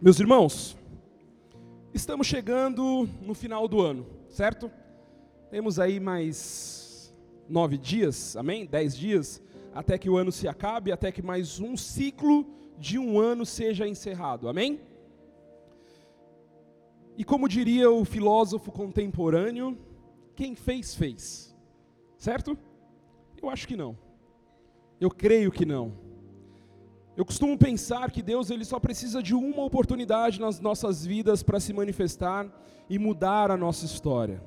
Meus irmãos, estamos chegando no final do ano, certo? Temos aí mais nove dias, amém? Dez dias, até que o ano se acabe, até que mais um ciclo de um ano seja encerrado, amém? E como diria o filósofo contemporâneo, quem fez, fez, certo? Eu acho que não. Eu creio que não. Eu costumo pensar que Deus ele só precisa de uma oportunidade nas nossas vidas para se manifestar e mudar a nossa história.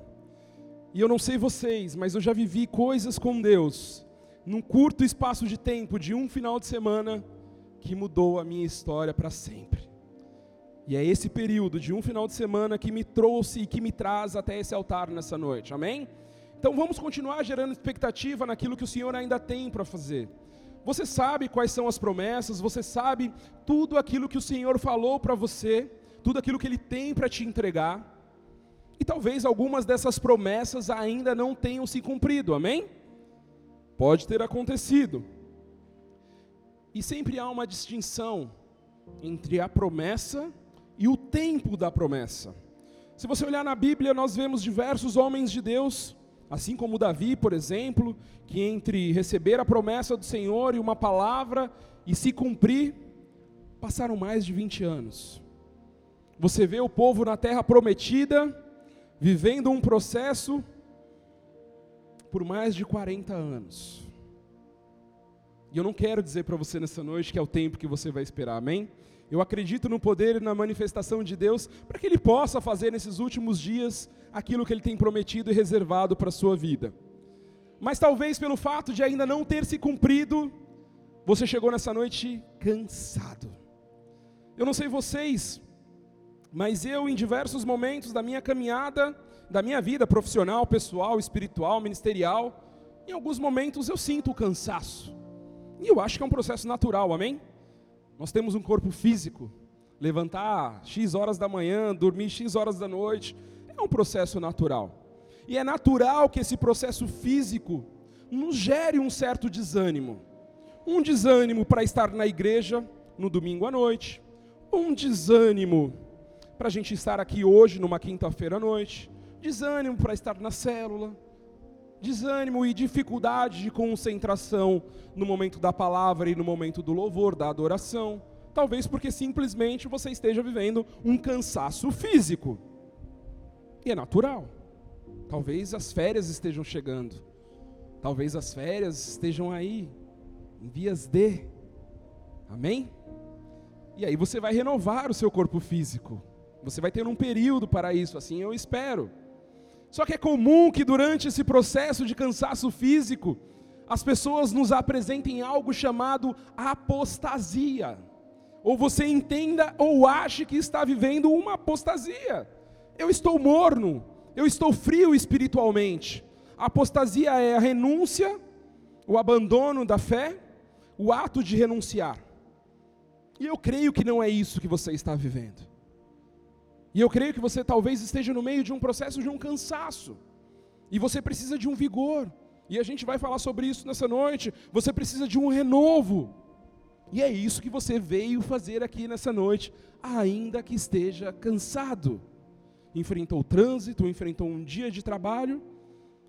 E eu não sei vocês, mas eu já vivi coisas com Deus num curto espaço de tempo, de um final de semana, que mudou a minha história para sempre. E é esse período de um final de semana que me trouxe e que me traz até esse altar nessa noite. Amém? Então vamos continuar gerando expectativa naquilo que o Senhor ainda tem para fazer. Você sabe quais são as promessas, você sabe tudo aquilo que o Senhor falou para você, tudo aquilo que Ele tem para te entregar. E talvez algumas dessas promessas ainda não tenham se cumprido, amém? Pode ter acontecido. E sempre há uma distinção entre a promessa e o tempo da promessa. Se você olhar na Bíblia, nós vemos diversos homens de Deus Assim como Davi, por exemplo, que entre receber a promessa do Senhor e uma palavra e se cumprir, passaram mais de 20 anos. Você vê o povo na terra prometida, vivendo um processo por mais de 40 anos. E eu não quero dizer para você nessa noite que é o tempo que você vai esperar, amém? Eu acredito no poder e na manifestação de Deus para que Ele possa fazer nesses últimos dias aquilo que Ele tem prometido e reservado para a sua vida. Mas talvez pelo fato de ainda não ter se cumprido, você chegou nessa noite cansado. Eu não sei vocês, mas eu, em diversos momentos da minha caminhada, da minha vida profissional, pessoal, espiritual, ministerial, em alguns momentos eu sinto o cansaço. E eu acho que é um processo natural, amém? Nós temos um corpo físico. Levantar X horas da manhã, dormir X horas da noite, é um processo natural. E é natural que esse processo físico nos gere um certo desânimo. Um desânimo para estar na igreja no domingo à noite, um desânimo para a gente estar aqui hoje, numa quinta-feira à noite, desânimo para estar na célula, desânimo e dificuldade de concentração no momento da palavra e no momento do louvor, da adoração. Talvez porque simplesmente você esteja vivendo um cansaço físico. E é natural. Talvez as férias estejam chegando. Talvez as férias estejam aí, em vias de. Amém? E aí você vai renovar o seu corpo físico. Você vai ter um período para isso, assim eu espero. Só que é comum que durante esse processo de cansaço físico, as pessoas nos apresentem algo chamado apostasia. Ou você entenda ou ache que está vivendo uma apostasia. Eu estou morno, eu estou frio espiritualmente. A apostasia é a renúncia, o abandono da fé, o ato de renunciar. E eu creio que não é isso que você está vivendo. E eu creio que você talvez esteja no meio de um processo de um cansaço. E você precisa de um vigor. E a gente vai falar sobre isso nessa noite. Você precisa de um renovo. E é isso que você veio fazer aqui nessa noite, ainda que esteja cansado. Enfrentou o trânsito, enfrentou um dia de trabalho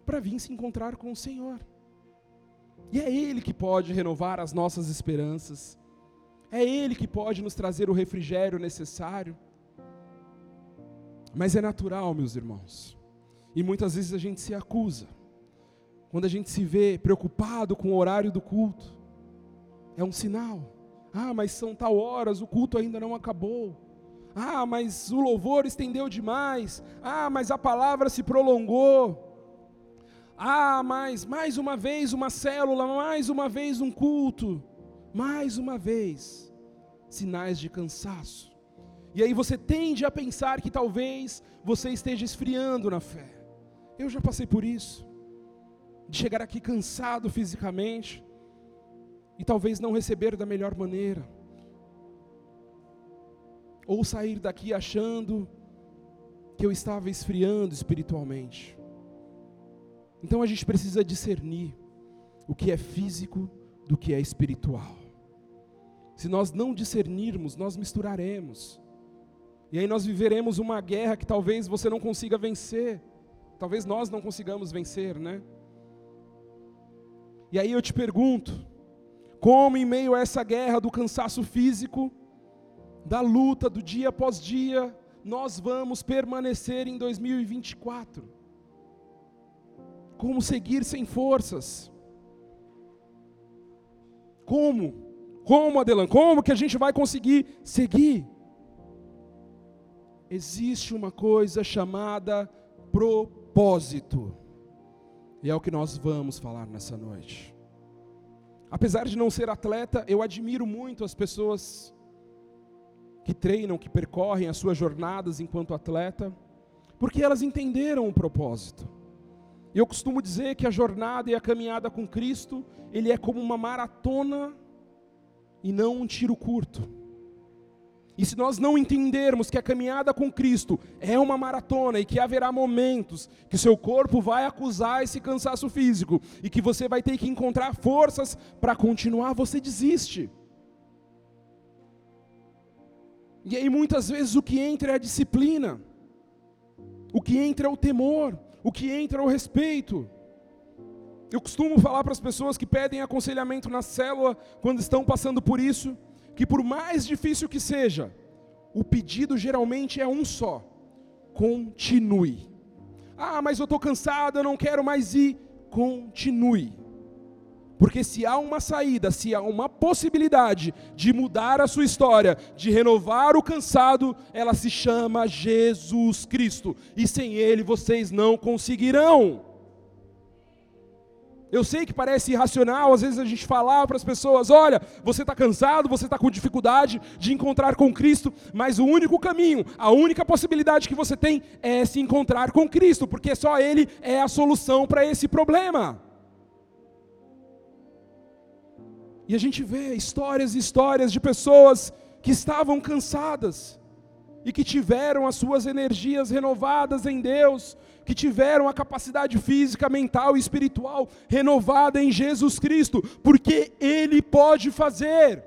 para vir se encontrar com o Senhor. E é Ele que pode renovar as nossas esperanças. É Ele que pode nos trazer o refrigério necessário. Mas é natural, meus irmãos. E muitas vezes a gente se acusa. Quando a gente se vê preocupado com o horário do culto, é um sinal. Ah, mas são tal horas, o culto ainda não acabou. Ah, mas o louvor estendeu demais. Ah, mas a palavra se prolongou. Ah, mas mais uma vez uma célula, mais uma vez um culto. Mais uma vez, sinais de cansaço. E aí você tende a pensar que talvez você esteja esfriando na fé. Eu já passei por isso. De chegar aqui cansado fisicamente e talvez não receber da melhor maneira. Ou sair daqui achando que eu estava esfriando espiritualmente. Então a gente precisa discernir. o que é físico do que é espiritual. Se nós não discernirmos, nós misturaremos. E aí nós viveremos uma guerra que talvez você não consiga vencer. Talvez nós não consigamos vencer, né? E aí eu te pergunto, como em meio a essa guerra do cansaço físico, da luta do dia após dia, nós vamos permanecer em 2024? Como seguir sem forças? Como? Como, Adelan? Como que a gente vai conseguir seguir? Existe uma coisa chamada propósito. E é o que nós vamos falar nessa noite. Apesar de não ser atleta, eu admiro muito as pessoas que treinam, que percorrem as suas jornadas enquanto atleta, porque elas entenderam o propósito. Eu costumo dizer que a jornada e a caminhada com Cristo, ele é como uma maratona e não um tiro curto. E se nós não entendermos que a caminhada com Cristo é uma maratona e que haverá momentos que seu corpo vai acusar esse cansaço físico e que você vai ter que encontrar forças para continuar, você desiste. E aí muitas vezes o que entra é a disciplina, o que entra é o temor, o que entra é o respeito. Eu costumo falar para as pessoas que pedem aconselhamento na célula, quando estão passando por isso, que por mais difícil que seja, o pedido geralmente é um só: continue. Ah, mas eu estou cansado, eu não quero mais ir. Continue. Porque se há uma saída, se há uma possibilidade de mudar a sua história, de renovar o cansado, ela se chama Jesus Cristo. E sem Ele vocês não conseguirão. Eu sei que parece irracional, às vezes a gente falar para as pessoas: olha, você está cansado, você está com dificuldade de encontrar com Cristo, mas o único caminho, a única possibilidade que você tem é se encontrar com Cristo, porque só Ele é a solução para esse problema. E a gente vê histórias e histórias de pessoas que estavam cansadas e que tiveram as suas energias renovadas em Deus, que tiveram a capacidade física, mental e espiritual renovada em Jesus Cristo, porque Ele pode fazer.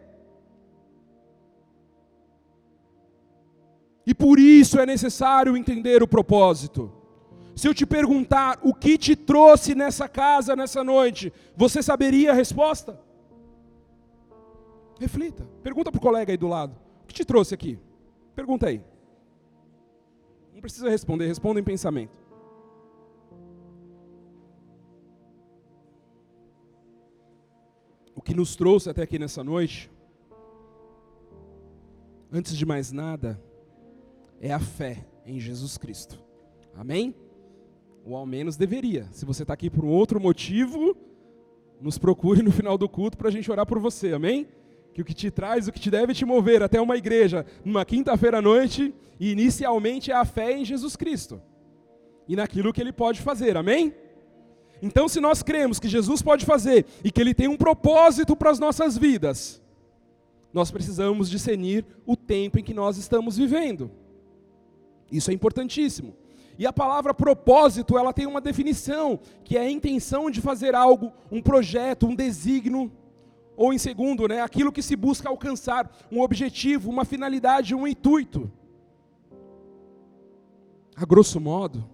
E por isso é necessário entender o propósito. Se eu te perguntar o que te trouxe nessa casa nessa noite, você saberia a resposta? Reflita. Pergunta para o colega aí do lado. O que te trouxe aqui? Pergunta aí. Não precisa responder, responda em pensamento. Que nos trouxe até aqui nessa noite, antes de mais nada, é a fé em Jesus Cristo. Amém? Ou ao menos deveria. Se você está aqui por um outro motivo, nos procure no final do culto para a gente orar por você. Amém? que o que te traz, o que te deve te mover até uma igreja numa quinta-feira à noite, inicialmente é a fé em Jesus Cristo e naquilo que ele pode fazer, amém? Então, se nós cremos que Jesus pode fazer e que ele tem um propósito para as nossas vidas, nós precisamos discernir o tempo em que nós estamos vivendo. Isso é importantíssimo. E a palavra propósito, ela tem uma definição, que é a intenção de fazer algo, um projeto, um desígnio, ou em segundo, né, aquilo que se busca alcançar, um objetivo, uma finalidade, um intuito. A grosso modo,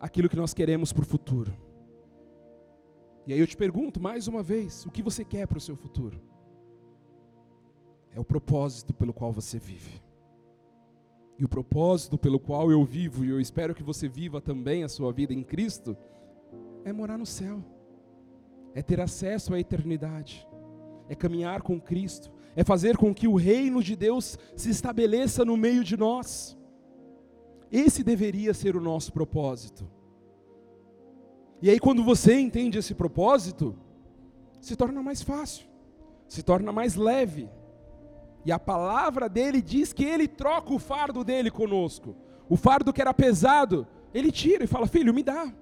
aquilo que nós queremos para o futuro. E aí eu te pergunto mais uma vez: o que você quer para o seu futuro? É o propósito pelo qual você vive. E o propósito pelo qual eu vivo, e eu espero que você viva também a sua vida em Cristo, é morar no céu, é ter acesso à eternidade é caminhar com Cristo, é fazer com que o reino de Deus se estabeleça no meio de nós. Esse deveria ser o nosso propósito. E aí, quando você entende esse propósito, se torna mais fácil, se torna mais leve. E a palavra dele diz que ele troca o fardo dele conosco. O fardo que era pesado, ele tira e fala: Filho, me dá.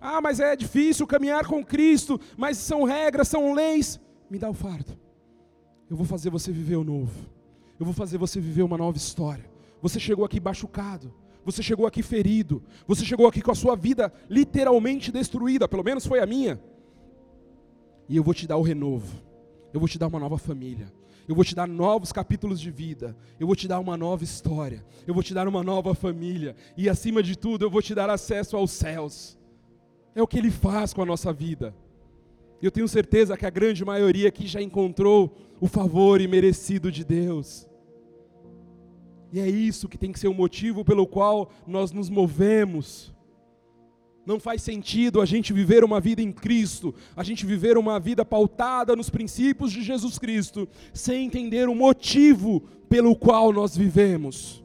Ah, mas é difícil caminhar com Cristo, mas são regras, são leis me dá o fardo. Eu vou fazer você viver o novo. Eu vou fazer você viver uma nova história. Você chegou aqui machucado. Você chegou aqui ferido. Você chegou aqui com a sua vida literalmente destruída. Pelo menos foi a minha. e eu vou te dar o renovo. Eu vou te dar uma nova família. Eu vou te dar novos capítulos de vida. Eu vou te dar uma nova história. Eu vou te dar uma nova família. E acima de tudo, eu vou te dar acesso aos céus. É o que Ele faz com a nossa vida. Eu tenho certeza que a grande maioria aqui já encontrou o favor imerecido de Deus. E é isso que tem que ser o motivo pelo qual nós nos movemos. Não faz sentido a gente viver uma vida em Cristo, a gente viver uma vida pautada nos princípios de Jesus Cristo, sem entender o motivo pelo qual nós vivemos.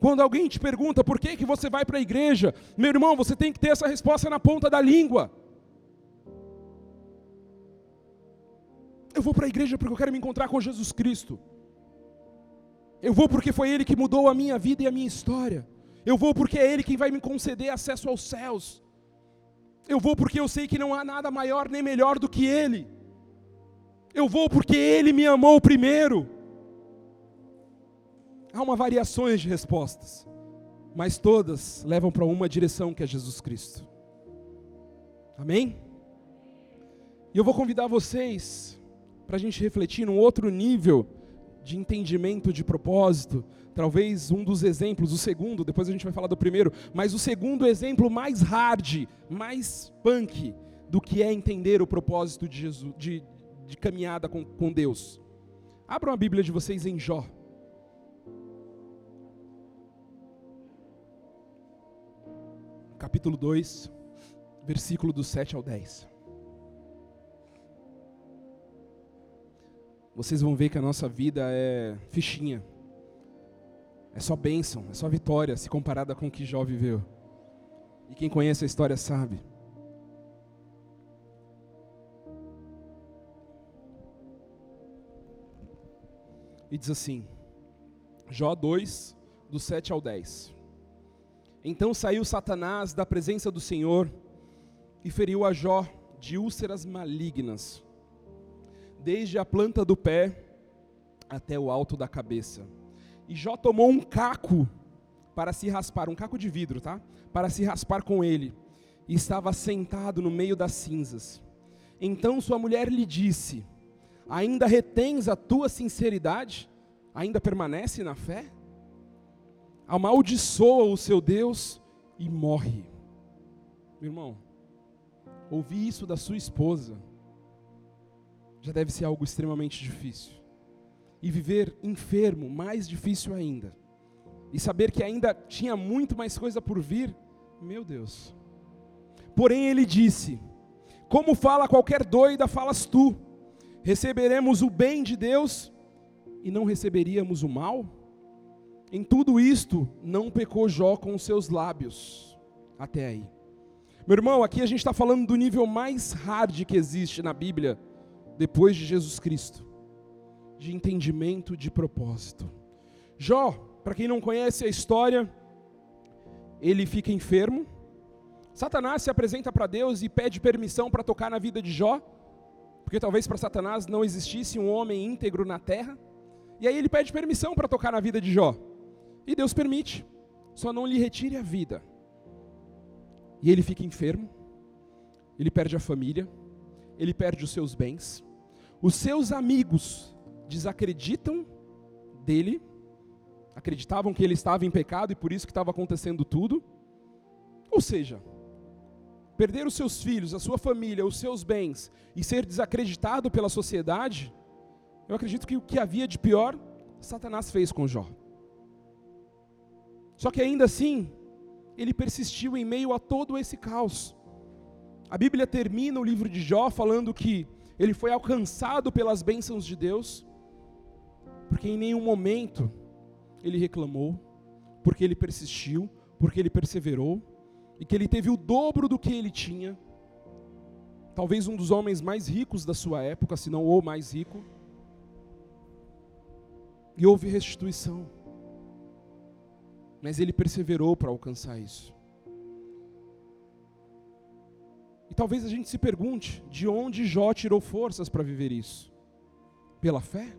Quando alguém te pergunta por que, que você vai para a igreja, meu irmão, você tem que ter essa resposta na ponta da língua. Eu vou para a igreja porque eu quero me encontrar com Jesus Cristo. Eu vou porque foi Ele que mudou a minha vida e a minha história. Eu vou porque é Ele quem vai me conceder acesso aos céus. Eu vou porque eu sei que não há nada maior nem melhor do que Ele. Eu vou porque Ele me amou primeiro. Há uma variações de respostas, mas todas levam para uma direção que é Jesus Cristo. Amém? E eu vou convidar vocês para a gente refletir num outro nível de entendimento de propósito, talvez um dos exemplos, o segundo, depois a gente vai falar do primeiro, mas o segundo exemplo mais hard, mais punk do que é entender o propósito de Jesus, de, de caminhada com, com Deus. Abram a Bíblia de vocês em Jó. Capítulo 2, versículo do 7 ao 10. Vocês vão ver que a nossa vida é fichinha. É só bênção, é só vitória se comparada com o que Jó viveu. E quem conhece a história sabe. E diz assim, Jó 2, do 7 ao 10. Então saiu Satanás da presença do Senhor e feriu a Jó de úlceras malignas desde a planta do pé até o alto da cabeça. E Jó tomou um caco para se raspar, um caco de vidro, tá? Para se raspar com ele. E estava sentado no meio das cinzas. Então sua mulher lhe disse: Ainda retens a tua sinceridade? Ainda permanece na fé? Amaldiçoa o seu Deus e morre. Meu irmão, ouvi isso da sua esposa já deve ser algo extremamente difícil. E viver enfermo, mais difícil ainda. E saber que ainda tinha muito mais coisa por vir, meu Deus. Porém ele disse: Como fala qualquer doida, falas tu. Receberemos o bem de Deus e não receberíamos o mal? Em tudo isto, não pecou Jó com os seus lábios. Até aí. Meu irmão, aqui a gente está falando do nível mais hard que existe na Bíblia depois de Jesus Cristo, de entendimento de propósito. Jó, para quem não conhece a história, ele fica enfermo. Satanás se apresenta para Deus e pede permissão para tocar na vida de Jó, porque talvez para Satanás não existisse um homem íntegro na terra. E aí ele pede permissão para tocar na vida de Jó. E Deus permite, só não lhe retire a vida. E ele fica enfermo, ele perde a família, ele perde os seus bens. Os seus amigos desacreditam dele, acreditavam que ele estava em pecado e por isso que estava acontecendo tudo. Ou seja, perder os seus filhos, a sua família, os seus bens e ser desacreditado pela sociedade, eu acredito que o que havia de pior, Satanás fez com Jó. Só que ainda assim, ele persistiu em meio a todo esse caos. A Bíblia termina o livro de Jó falando que ele foi alcançado pelas bênçãos de Deus, porque em nenhum momento ele reclamou, porque ele persistiu, porque ele perseverou, e que ele teve o dobro do que ele tinha. Talvez um dos homens mais ricos da sua época, se não o mais rico. E houve restituição. Mas ele perseverou para alcançar isso. E talvez a gente se pergunte de onde Jó tirou forças para viver isso? Pela fé?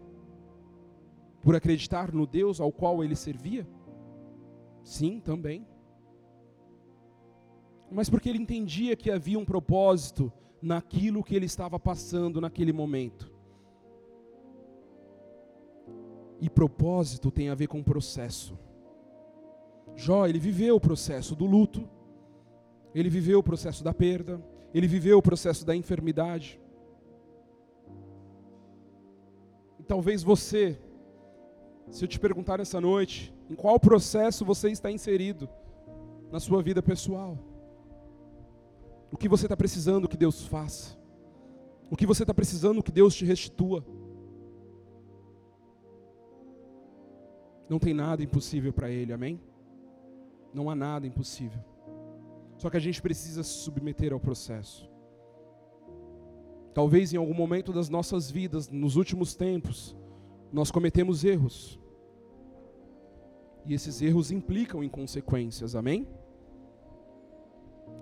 Por acreditar no Deus ao qual ele servia? Sim, também. Mas porque ele entendia que havia um propósito naquilo que ele estava passando naquele momento. E propósito tem a ver com processo. Jó, ele viveu o processo do luto, ele viveu o processo da perda, ele viveu o processo da enfermidade. E talvez você, se eu te perguntar essa noite, em qual processo você está inserido na sua vida pessoal? O que você está precisando que Deus faça? O que você está precisando que Deus te restitua? Não tem nada impossível para Ele, amém? Não há nada impossível. Só que a gente precisa se submeter ao processo. Talvez em algum momento das nossas vidas, nos últimos tempos, nós cometemos erros. E esses erros implicam em consequências, amém?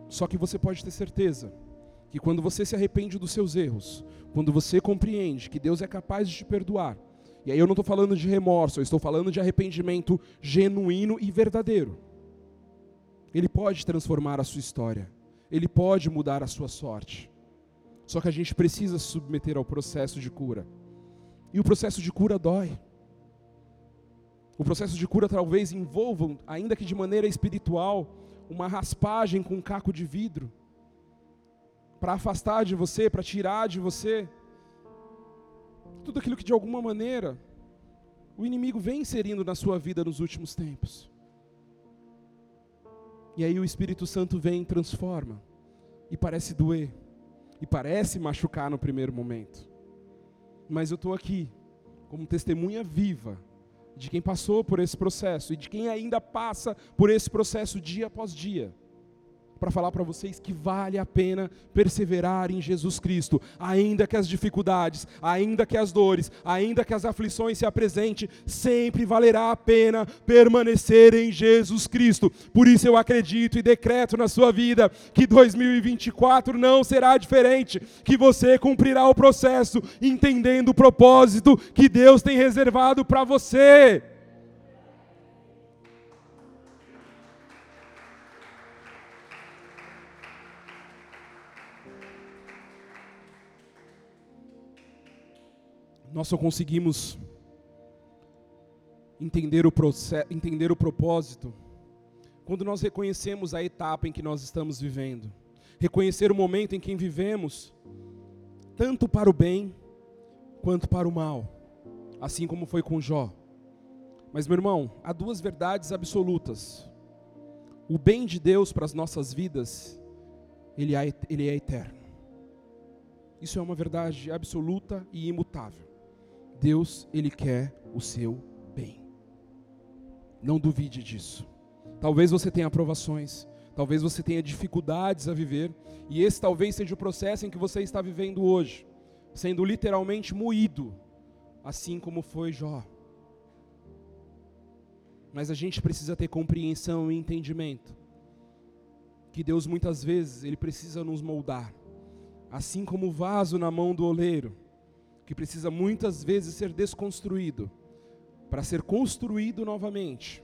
Só que você pode ter certeza que quando você se arrepende dos seus erros, quando você compreende que Deus é capaz de te perdoar, e aí eu não estou falando de remorso, eu estou falando de arrependimento genuíno e verdadeiro. Ele pode transformar a sua história, ele pode mudar a sua sorte. Só que a gente precisa se submeter ao processo de cura. E o processo de cura dói. O processo de cura talvez envolva, ainda que de maneira espiritual, uma raspagem com um caco de vidro para afastar de você, para tirar de você tudo aquilo que de alguma maneira o inimigo vem inserindo na sua vida nos últimos tempos. E aí o Espírito Santo vem e transforma. E parece doer. E parece machucar no primeiro momento. Mas eu estou aqui como testemunha viva de quem passou por esse processo e de quem ainda passa por esse processo dia após dia para falar para vocês que vale a pena perseverar em Jesus Cristo, ainda que as dificuldades, ainda que as dores, ainda que as aflições se apresentem, sempre valerá a pena permanecer em Jesus Cristo. Por isso eu acredito e decreto na sua vida que 2024 não será diferente, que você cumprirá o processo entendendo o propósito que Deus tem reservado para você. Nós só conseguimos entender o, processo, entender o propósito quando nós reconhecemos a etapa em que nós estamos vivendo. Reconhecer o momento em que vivemos, tanto para o bem quanto para o mal, assim como foi com Jó. Mas, meu irmão, há duas verdades absolutas. O bem de Deus para as nossas vidas, ele é, é eterno. Isso é uma verdade absoluta e imutável. Deus, Ele quer o seu bem. Não duvide disso. Talvez você tenha aprovações, talvez você tenha dificuldades a viver, e esse talvez seja o processo em que você está vivendo hoje, sendo literalmente moído, assim como foi Jó. Mas a gente precisa ter compreensão e entendimento que Deus muitas vezes ele precisa nos moldar, assim como o vaso na mão do oleiro que precisa muitas vezes ser desconstruído para ser construído novamente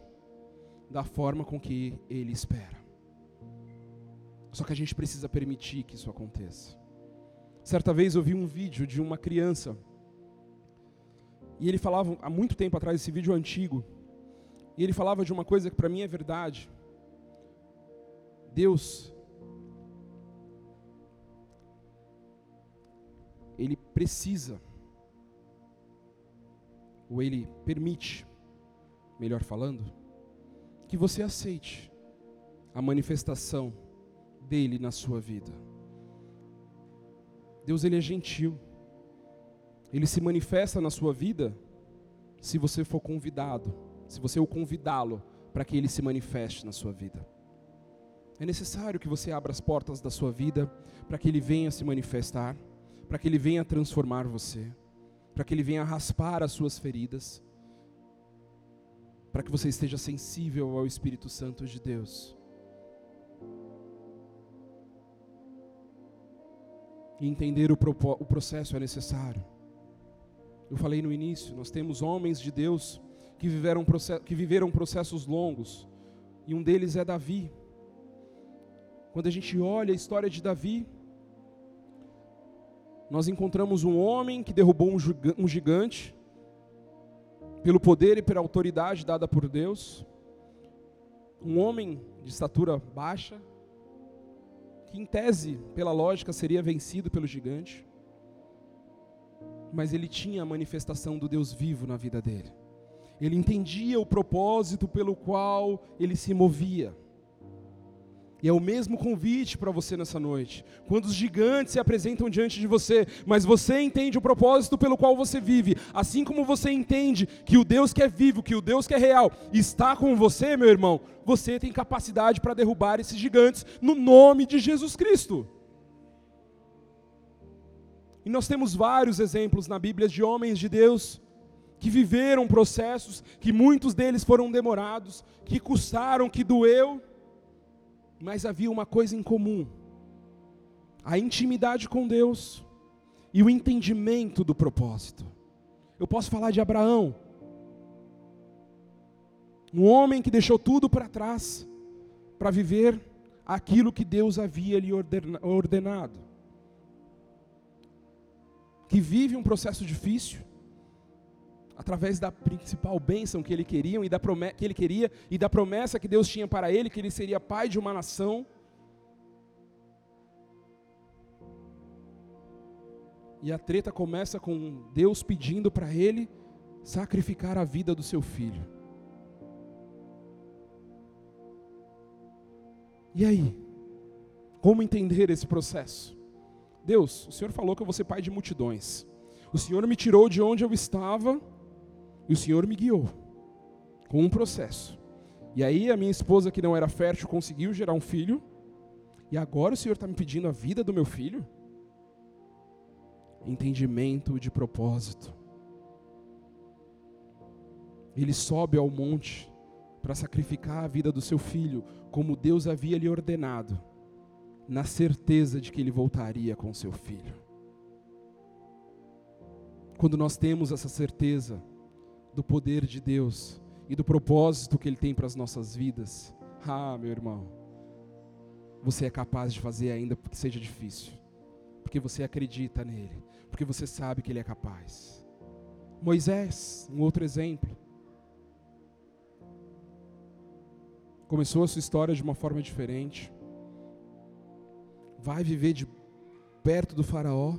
da forma com que ele espera. Só que a gente precisa permitir que isso aconteça. Certa vez eu vi um vídeo de uma criança e ele falava há muito tempo atrás esse vídeo antigo. E ele falava de uma coisa que para mim é verdade. Deus ele precisa ou ele permite, melhor falando, que você aceite a manifestação dele na sua vida. Deus ele é gentil. Ele se manifesta na sua vida se você for convidado, se você o convidá-lo para que ele se manifeste na sua vida. É necessário que você abra as portas da sua vida para que ele venha se manifestar, para que ele venha transformar você para que Ele venha raspar as suas feridas, para que você esteja sensível ao Espírito Santo de Deus. E entender o, o processo é necessário. Eu falei no início, nós temos homens de Deus que viveram, que viveram processos longos, e um deles é Davi. Quando a gente olha a história de Davi, nós encontramos um homem que derrubou um gigante, pelo poder e pela autoridade dada por Deus, um homem de estatura baixa, que em tese, pela lógica, seria vencido pelo gigante, mas ele tinha a manifestação do Deus vivo na vida dele. Ele entendia o propósito pelo qual ele se movia. E é o mesmo convite para você nessa noite. Quando os gigantes se apresentam diante de você, mas você entende o propósito pelo qual você vive, assim como você entende que o Deus que é vivo, que o Deus que é real está com você, meu irmão, você tem capacidade para derrubar esses gigantes no nome de Jesus Cristo. E nós temos vários exemplos na Bíblia de homens de Deus que viveram processos, que muitos deles foram demorados, que custaram, que doeu, mas havia uma coisa em comum: a intimidade com Deus e o entendimento do propósito. Eu posso falar de Abraão, um homem que deixou tudo para trás para viver aquilo que Deus havia lhe ordenado, que vive um processo difícil, através da principal bênção que ele queria e da promessa, que ele queria e da promessa que Deus tinha para ele, que ele seria pai de uma nação. E a treta começa com Deus pedindo para ele sacrificar a vida do seu filho. E aí? Como entender esse processo? Deus, o Senhor falou que eu vou ser pai de multidões. O Senhor me tirou de onde eu estava e o Senhor me guiou com um processo. E aí a minha esposa, que não era fértil, conseguiu gerar um filho. E agora o Senhor está me pedindo a vida do meu filho? Entendimento de propósito. Ele sobe ao monte para sacrificar a vida do seu filho, como Deus havia lhe ordenado, na certeza de que ele voltaria com seu filho. Quando nós temos essa certeza, do poder de Deus e do propósito que Ele tem para as nossas vidas. Ah, meu irmão, você é capaz de fazer ainda que seja difícil, porque você acredita nele, porque você sabe que Ele é capaz. Moisés, um outro exemplo, começou a sua história de uma forma diferente, vai viver de perto do Faraó,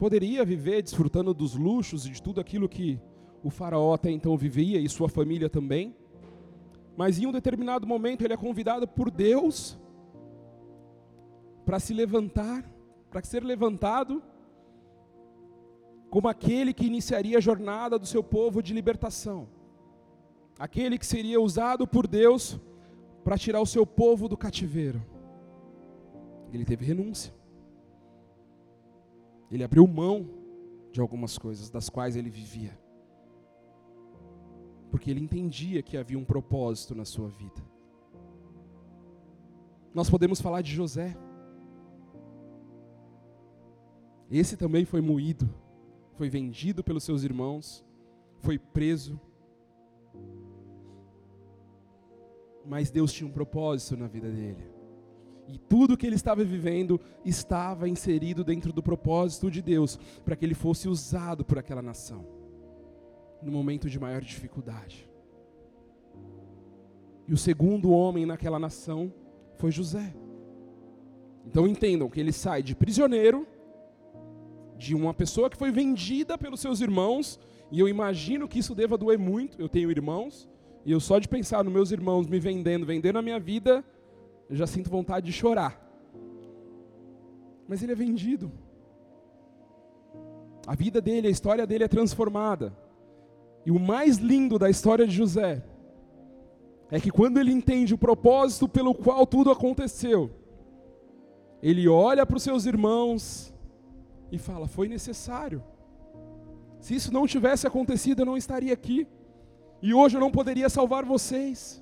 poderia viver desfrutando dos luxos e de tudo aquilo que o faraó até então vivia e sua família também. Mas em um determinado momento ele é convidado por Deus para se levantar, para ser levantado como aquele que iniciaria a jornada do seu povo de libertação. Aquele que seria usado por Deus para tirar o seu povo do cativeiro. Ele teve renúncia. Ele abriu mão de algumas coisas das quais ele vivia. Porque ele entendia que havia um propósito na sua vida. Nós podemos falar de José. Esse também foi moído, foi vendido pelos seus irmãos, foi preso. Mas Deus tinha um propósito na vida dele. E tudo que ele estava vivendo estava inserido dentro do propósito de Deus, para que ele fosse usado por aquela nação, no momento de maior dificuldade. E o segundo homem naquela nação foi José. Então entendam que ele sai de prisioneiro, de uma pessoa que foi vendida pelos seus irmãos, e eu imagino que isso deva doer muito. Eu tenho irmãos, e eu só de pensar nos meus irmãos me vendendo, vendendo a minha vida, eu já sinto vontade de chorar. Mas ele é vendido. A vida dele, a história dele é transformada. E o mais lindo da história de José é que quando ele entende o propósito pelo qual tudo aconteceu, ele olha para os seus irmãos e fala: Foi necessário. Se isso não tivesse acontecido, eu não estaria aqui. E hoje eu não poderia salvar vocês.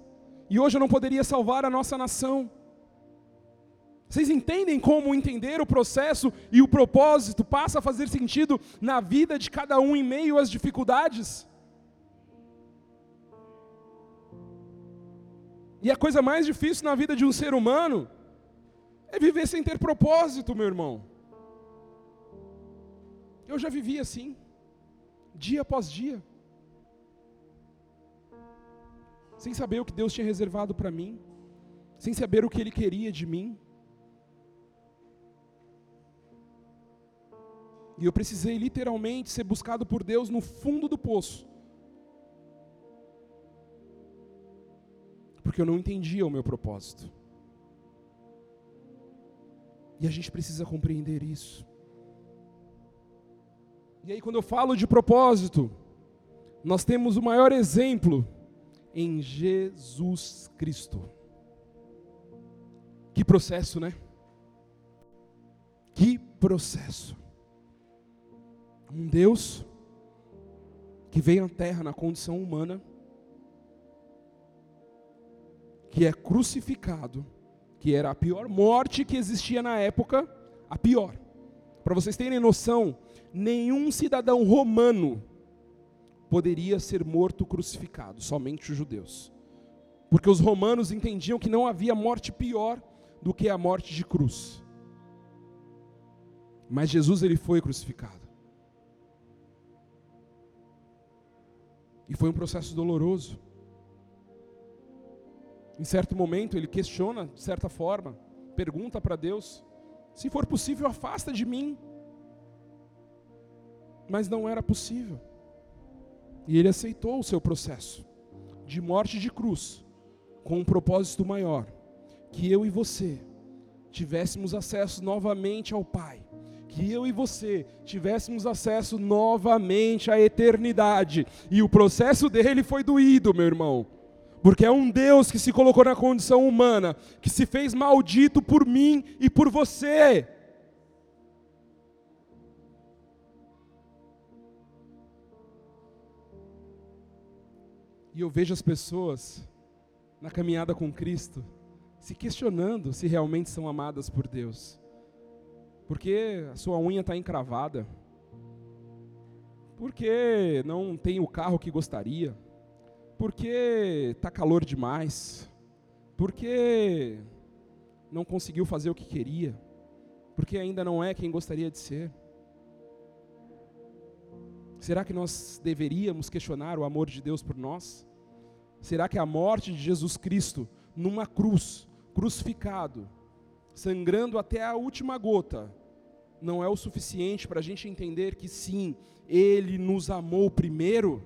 E hoje eu não poderia salvar a nossa nação. Vocês entendem como entender o processo e o propósito passa a fazer sentido na vida de cada um em meio às dificuldades? E a coisa mais difícil na vida de um ser humano é viver sem ter propósito, meu irmão. Eu já vivi assim, dia após dia, sem saber o que Deus tinha reservado para mim, sem saber o que Ele queria de mim. E eu precisei literalmente ser buscado por Deus no fundo do poço. Porque eu não entendia o meu propósito. E a gente precisa compreender isso. E aí, quando eu falo de propósito, nós temos o maior exemplo em Jesus Cristo. Que processo, né? Que processo. Um Deus que veio à terra na condição humana, que é crucificado, que era a pior morte que existia na época, a pior. Para vocês terem noção, nenhum cidadão romano poderia ser morto crucificado, somente os judeus. Porque os romanos entendiam que não havia morte pior do que a morte de cruz. Mas Jesus ele foi crucificado. E foi um processo doloroso. Em certo momento ele questiona, de certa forma, pergunta para Deus: se for possível, afasta de mim. Mas não era possível. E ele aceitou o seu processo de morte de cruz, com um propósito maior: que eu e você tivéssemos acesso novamente ao Pai que eu e você tivéssemos acesso novamente à eternidade. E o processo dele foi doído, meu irmão. Porque é um Deus que se colocou na condição humana, que se fez maldito por mim e por você. E eu vejo as pessoas na caminhada com Cristo se questionando se realmente são amadas por Deus. Porque a sua unha está encravada. Porque não tem o carro que gostaria. Porque está calor demais. Porque não conseguiu fazer o que queria. Porque ainda não é quem gostaria de ser. Será que nós deveríamos questionar o amor de Deus por nós? Será que a morte de Jesus Cristo numa cruz, crucificado, sangrando até a última gota, não é o suficiente para a gente entender que sim, Ele nos amou primeiro?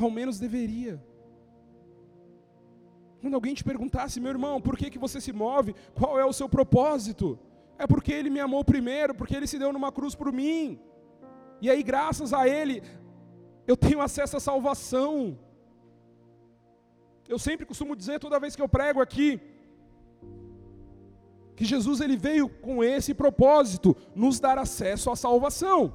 Ao menos deveria. Quando alguém te perguntasse, meu irmão, por que, que você se move? Qual é o seu propósito? É porque Ele me amou primeiro, porque Ele se deu numa cruz por mim. E aí, graças a Ele, eu tenho acesso à salvação. Eu sempre costumo dizer, toda vez que eu prego aqui, que Jesus ele veio com esse propósito, nos dar acesso à salvação,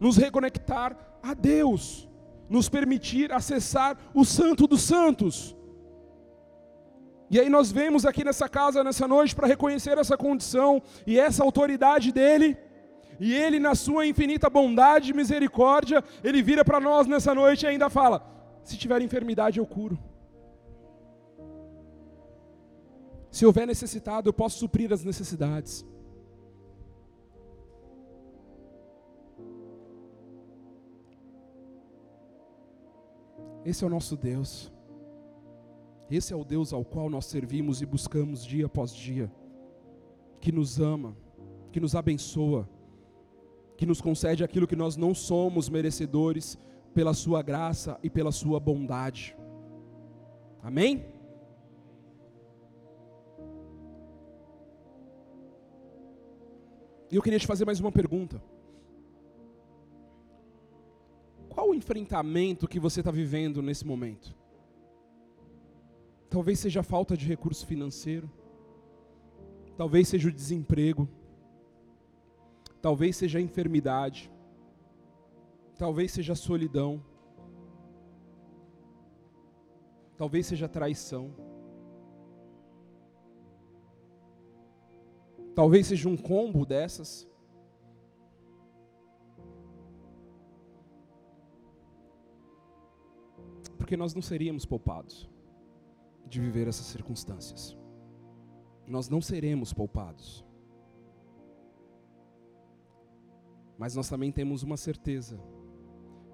nos reconectar a Deus, nos permitir acessar o Santo dos Santos. E aí nós vemos aqui nessa casa nessa noite para reconhecer essa condição e essa autoridade dele. E ele na sua infinita bondade e misericórdia, ele vira para nós nessa noite e ainda fala: se tiver enfermidade eu curo. Se houver necessitado, eu posso suprir as necessidades. Esse é o nosso Deus. Esse é o Deus ao qual nós servimos e buscamos dia após dia, que nos ama, que nos abençoa, que nos concede aquilo que nós não somos merecedores pela Sua graça e pela Sua bondade. Amém? E eu queria te fazer mais uma pergunta. Qual o enfrentamento que você está vivendo nesse momento? Talvez seja a falta de recurso financeiro, talvez seja o desemprego, talvez seja a enfermidade, talvez seja a solidão, talvez seja a traição. Talvez seja um combo dessas. Porque nós não seríamos poupados de viver essas circunstâncias. Nós não seremos poupados. Mas nós também temos uma certeza: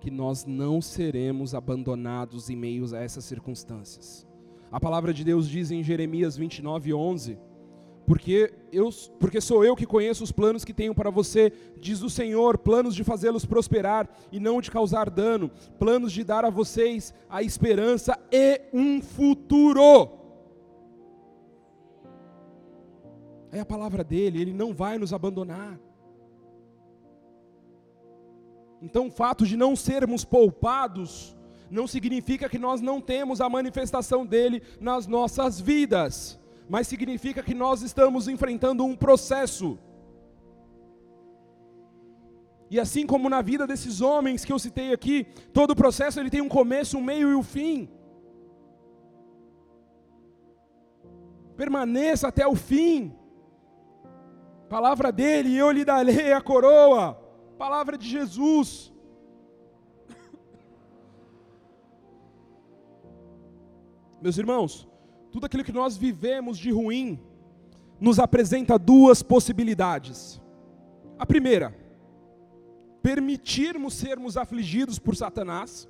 que nós não seremos abandonados em meio a essas circunstâncias. A palavra de Deus diz em Jeremias 29, 11: porque, eu, porque sou eu que conheço os planos que tenho para você, diz o Senhor, planos de fazê-los prosperar e não de causar dano, planos de dar a vocês a esperança e um futuro. É a palavra dele, ele não vai nos abandonar. Então, o fato de não sermos poupados não significa que nós não temos a manifestação dele nas nossas vidas, mas significa que nós estamos enfrentando um processo. E assim como na vida desses homens que eu citei aqui, todo processo ele tem um começo, um meio e um fim. Permaneça até o fim. Palavra dele, eu lhe darei a coroa palavra de Jesus. Meus irmãos, tudo aquilo que nós vivemos de ruim nos apresenta duas possibilidades. A primeira, permitirmos sermos afligidos por Satanás.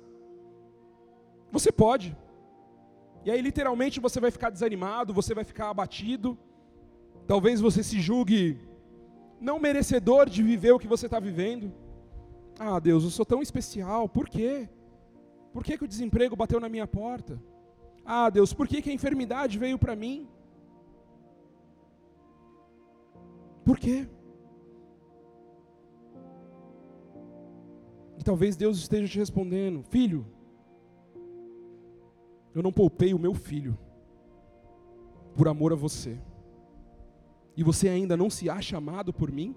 Você pode. E aí, literalmente, você vai ficar desanimado, você vai ficar abatido. Talvez você se julgue não merecedor de viver o que você está vivendo. Ah, Deus, eu sou tão especial, por quê? Por que, que o desemprego bateu na minha porta? Ah, Deus, por que, que a enfermidade veio para mim? Por quê? E talvez Deus esteja te respondendo: Filho, eu não poupei o meu filho por amor a você e você ainda não se acha amado por mim,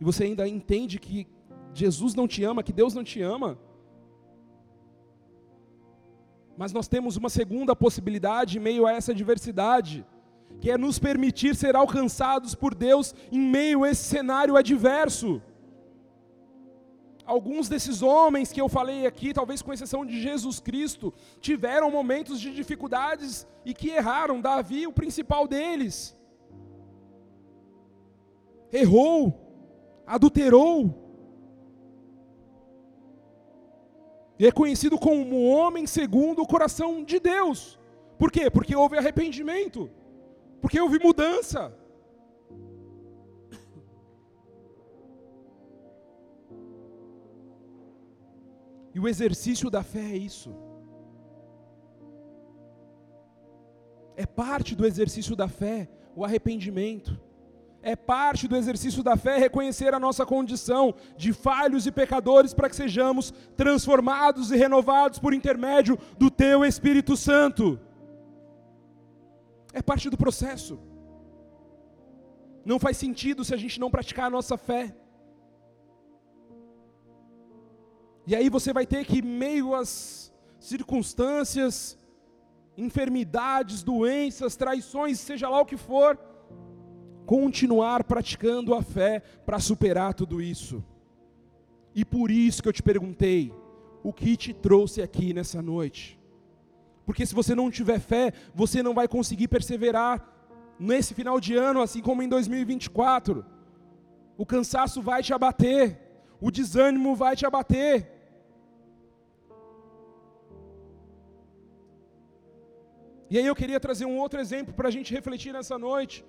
e você ainda entende que Jesus não te ama, que Deus não te ama, mas nós temos uma segunda possibilidade em meio a essa adversidade, que é nos permitir ser alcançados por Deus em meio a esse cenário adverso. Alguns desses homens que eu falei aqui, talvez com exceção de Jesus Cristo, tiveram momentos de dificuldades e que erraram. Davi, o principal deles errou, adulterou. E é conhecido como homem segundo o coração de Deus. Por quê? Porque houve arrependimento. Porque houve mudança. E o exercício da fé é isso. É parte do exercício da fé o arrependimento é parte do exercício da fé reconhecer a nossa condição de falhos e pecadores para que sejamos transformados e renovados por intermédio do Teu Espírito Santo. É parte do processo. Não faz sentido se a gente não praticar a nossa fé. E aí você vai ter que, meio às circunstâncias, enfermidades, doenças, traições, seja lá o que for, continuar praticando a fé para superar tudo isso. E por isso que eu te perguntei, o que te trouxe aqui nessa noite? Porque se você não tiver fé, você não vai conseguir perseverar nesse final de ano, assim como em 2024. O cansaço vai te abater, o desânimo vai te abater. E aí eu queria trazer um outro exemplo para a gente refletir nessa noite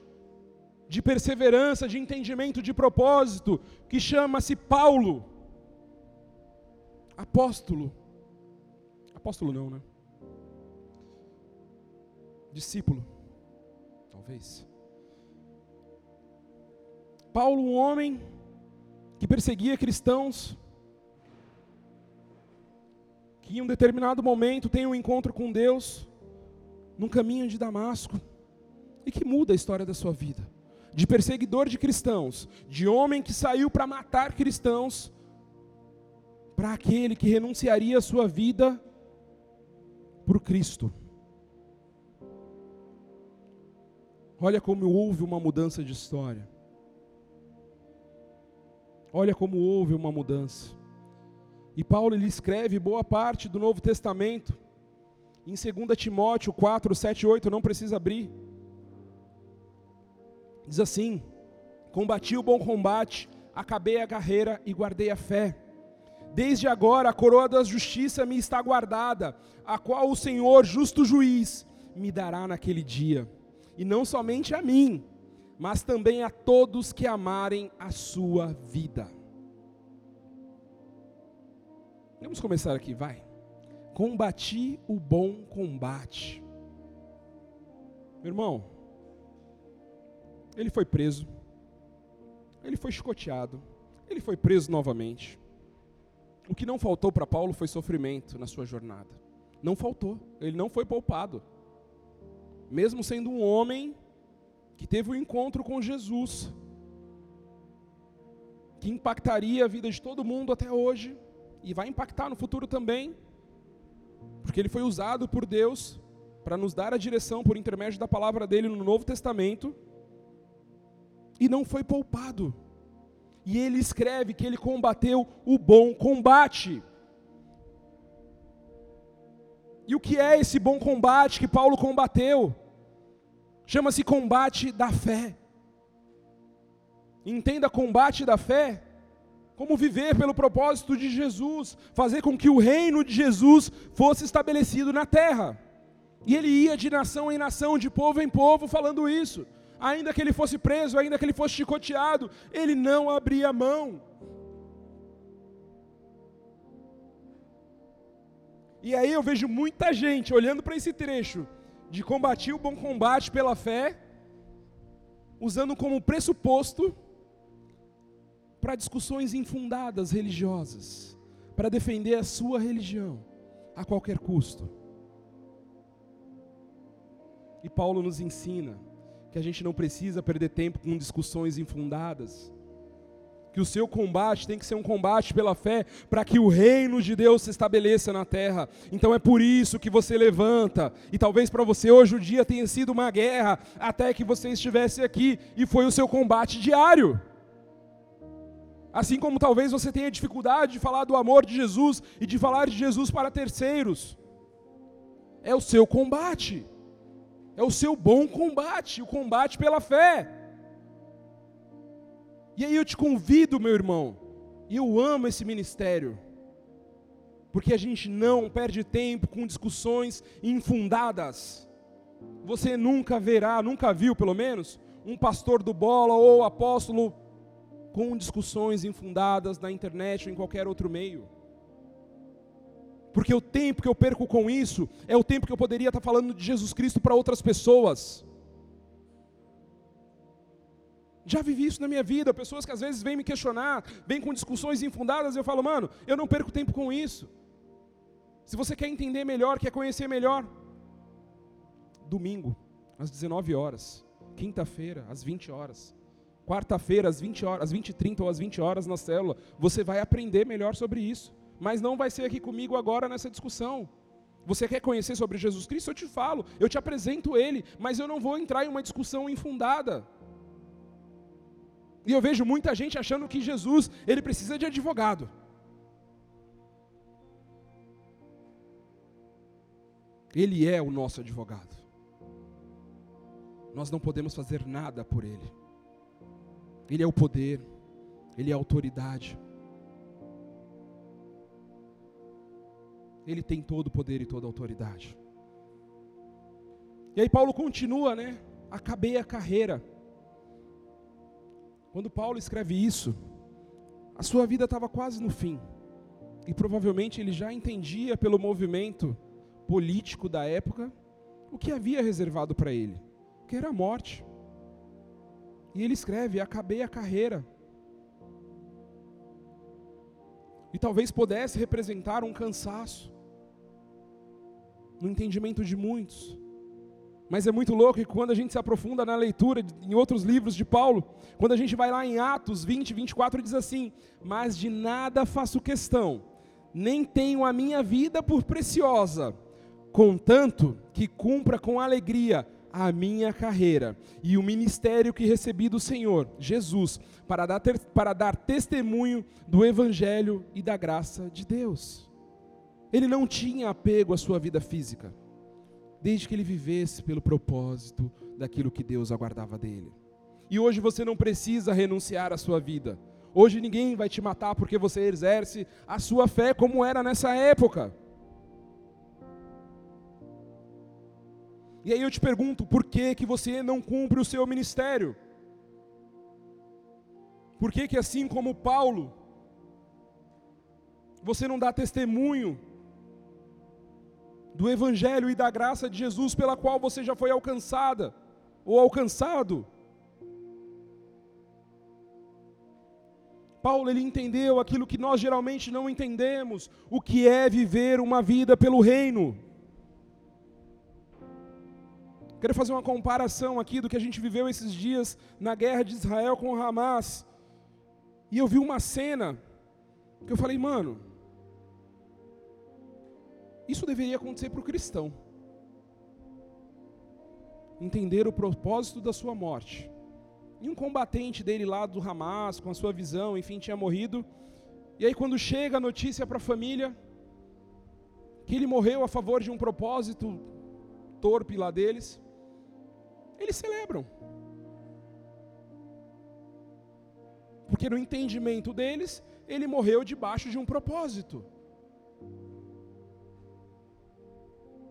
de perseverança, de entendimento de propósito, que chama-se Paulo. Apóstolo. Apóstolo não, né? Discípulo. Talvez. Paulo, um homem que perseguia cristãos, que em um determinado momento tem um encontro com Deus, num caminho de Damasco, e que muda a história da sua vida de perseguidor de cristãos, de homem que saiu para matar cristãos, para aquele que renunciaria a sua vida por Cristo. Olha como houve uma mudança de história. Olha como houve uma mudança. E Paulo ele escreve boa parte do Novo Testamento. Em 2 Timóteo 4, 7 e 8, não precisa abrir. Diz assim: Combati o bom combate, acabei a carreira e guardei a fé. Desde agora a coroa da justiça me está guardada, a qual o Senhor, justo juiz, me dará naquele dia. E não somente a mim, mas também a todos que amarem a sua vida. Vamos começar aqui, vai. Combati o bom combate. Meu irmão, ele foi preso, ele foi chicoteado, ele foi preso novamente. O que não faltou para Paulo foi sofrimento na sua jornada. Não faltou, ele não foi poupado. Mesmo sendo um homem que teve um encontro com Jesus, que impactaria a vida de todo mundo até hoje, e vai impactar no futuro também, porque ele foi usado por Deus para nos dar a direção por intermédio da palavra dele no Novo Testamento, e não foi poupado. E ele escreve que ele combateu o bom combate. E o que é esse bom combate que Paulo combateu? Chama-se combate da fé. Entenda combate da fé como viver pelo propósito de Jesus, fazer com que o reino de Jesus fosse estabelecido na terra. E ele ia de nação em nação, de povo em povo, falando isso ainda que ele fosse preso, ainda que ele fosse chicoteado, ele não abria mão. E aí eu vejo muita gente olhando para esse trecho de combater o bom combate pela fé, usando como pressuposto para discussões infundadas religiosas, para defender a sua religião a qualquer custo. E Paulo nos ensina que a gente não precisa perder tempo com discussões infundadas. Que o seu combate tem que ser um combate pela fé, para que o reino de Deus se estabeleça na terra. Então é por isso que você levanta. E talvez para você hoje o dia tenha sido uma guerra, até que você estivesse aqui e foi o seu combate diário. Assim como talvez você tenha dificuldade de falar do amor de Jesus e de falar de Jesus para terceiros. É o seu combate é o seu bom combate, o combate pela fé. E aí eu te convido, meu irmão, e eu amo esse ministério, porque a gente não perde tempo com discussões infundadas. Você nunca verá, nunca viu pelo menos, um pastor do bola ou apóstolo com discussões infundadas na internet ou em qualquer outro meio porque o tempo que eu perco com isso é o tempo que eu poderia estar falando de Jesus Cristo para outras pessoas. Já vivi isso na minha vida, pessoas que às vezes vêm me questionar, vêm com discussões infundadas, eu falo, mano, eu não perco tempo com isso. Se você quer entender melhor, quer conhecer melhor, domingo, às 19 horas, quinta-feira, às 20 horas, quarta-feira, às 20 horas, às 20 30 ou às 20 horas na célula, você vai aprender melhor sobre isso mas não vai ser aqui comigo agora nessa discussão. Você quer conhecer sobre Jesus Cristo? Eu te falo, eu te apresento Ele, mas eu não vou entrar em uma discussão infundada. E eu vejo muita gente achando que Jesus, ele precisa de advogado. Ele é o nosso advogado. Nós não podemos fazer nada por ele. Ele é o poder, ele é a autoridade. Ele tem todo o poder e toda a autoridade. E aí Paulo continua, né? Acabei a carreira. Quando Paulo escreve isso, a sua vida estava quase no fim. E provavelmente ele já entendia pelo movimento político da época o que havia reservado para ele, que era a morte. E ele escreve: Acabei a carreira. E talvez pudesse representar um cansaço, no entendimento de muitos. Mas é muito louco que quando a gente se aprofunda na leitura em outros livros de Paulo, quando a gente vai lá em Atos 20, 24, diz assim: Mas de nada faço questão, nem tenho a minha vida por preciosa, contanto que cumpra com alegria a minha carreira e o ministério que recebi do Senhor, Jesus, para dar, para dar testemunho do Evangelho e da graça de Deus. Ele não tinha apego à sua vida física, desde que ele vivesse pelo propósito daquilo que Deus aguardava dele. E hoje você não precisa renunciar à sua vida. Hoje ninguém vai te matar porque você exerce a sua fé como era nessa época. E aí eu te pergunto, por que que você não cumpre o seu ministério? Por que que assim como Paulo, você não dá testemunho do evangelho e da graça de Jesus pela qual você já foi alcançada ou alcançado? Paulo ele entendeu aquilo que nós geralmente não entendemos, o que é viver uma vida pelo reino. Quero fazer uma comparação aqui do que a gente viveu esses dias na guerra de Israel com o Hamas. E eu vi uma cena que eu falei, mano, isso deveria acontecer para o cristão. Entender o propósito da sua morte. E um combatente dele lá do Hamas, com a sua visão, enfim, tinha morrido. E aí, quando chega a notícia para a família, que ele morreu a favor de um propósito torpe lá deles, eles celebram. Porque no entendimento deles, ele morreu debaixo de um propósito.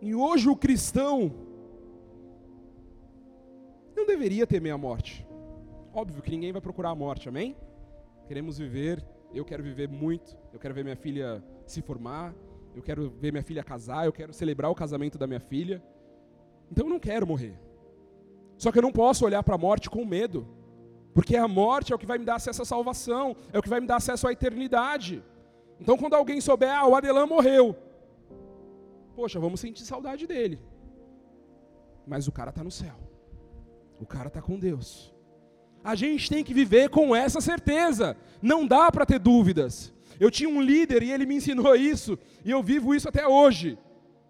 E hoje o cristão não deveria temer a morte. Óbvio que ninguém vai procurar a morte, amém? Queremos viver, eu quero viver muito, eu quero ver minha filha se formar, eu quero ver minha filha casar, eu quero celebrar o casamento da minha filha. Então eu não quero morrer. Só que eu não posso olhar para a morte com medo, porque a morte é o que vai me dar acesso à salvação, é o que vai me dar acesso à eternidade. Então, quando alguém souber, ah, o Adelan morreu, poxa, vamos sentir saudade dele. Mas o cara está no céu, o cara está com Deus. A gente tem que viver com essa certeza, não dá para ter dúvidas. Eu tinha um líder e ele me ensinou isso, e eu vivo isso até hoje.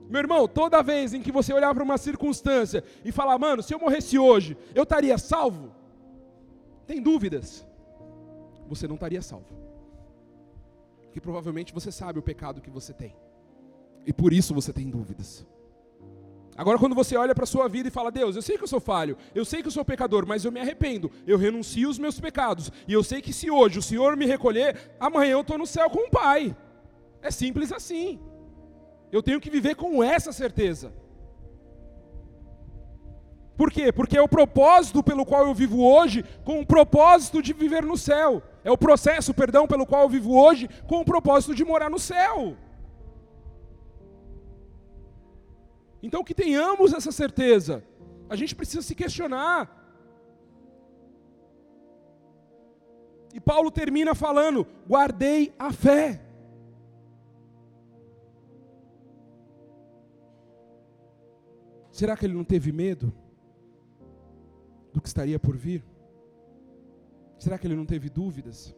Meu irmão, toda vez em que você olhar para uma circunstância e falar, mano, se eu morresse hoje, eu estaria salvo? Tem dúvidas? Você não estaria salvo. Porque provavelmente você sabe o pecado que você tem. E por isso você tem dúvidas. Agora, quando você olha para a sua vida e fala, Deus, eu sei que eu sou falho, eu sei que eu sou pecador, mas eu me arrependo, eu renuncio os meus pecados, e eu sei que se hoje o Senhor me recolher, amanhã eu estou no céu com o Pai. É simples assim. Eu tenho que viver com essa certeza. Por quê? Porque é o propósito pelo qual eu vivo hoje com o propósito de viver no céu. É o processo, perdão, pelo qual eu vivo hoje com o propósito de morar no céu. Então que tenhamos essa certeza. A gente precisa se questionar. E Paulo termina falando: guardei a fé. Será que ele não teve medo do que estaria por vir? Será que ele não teve dúvidas?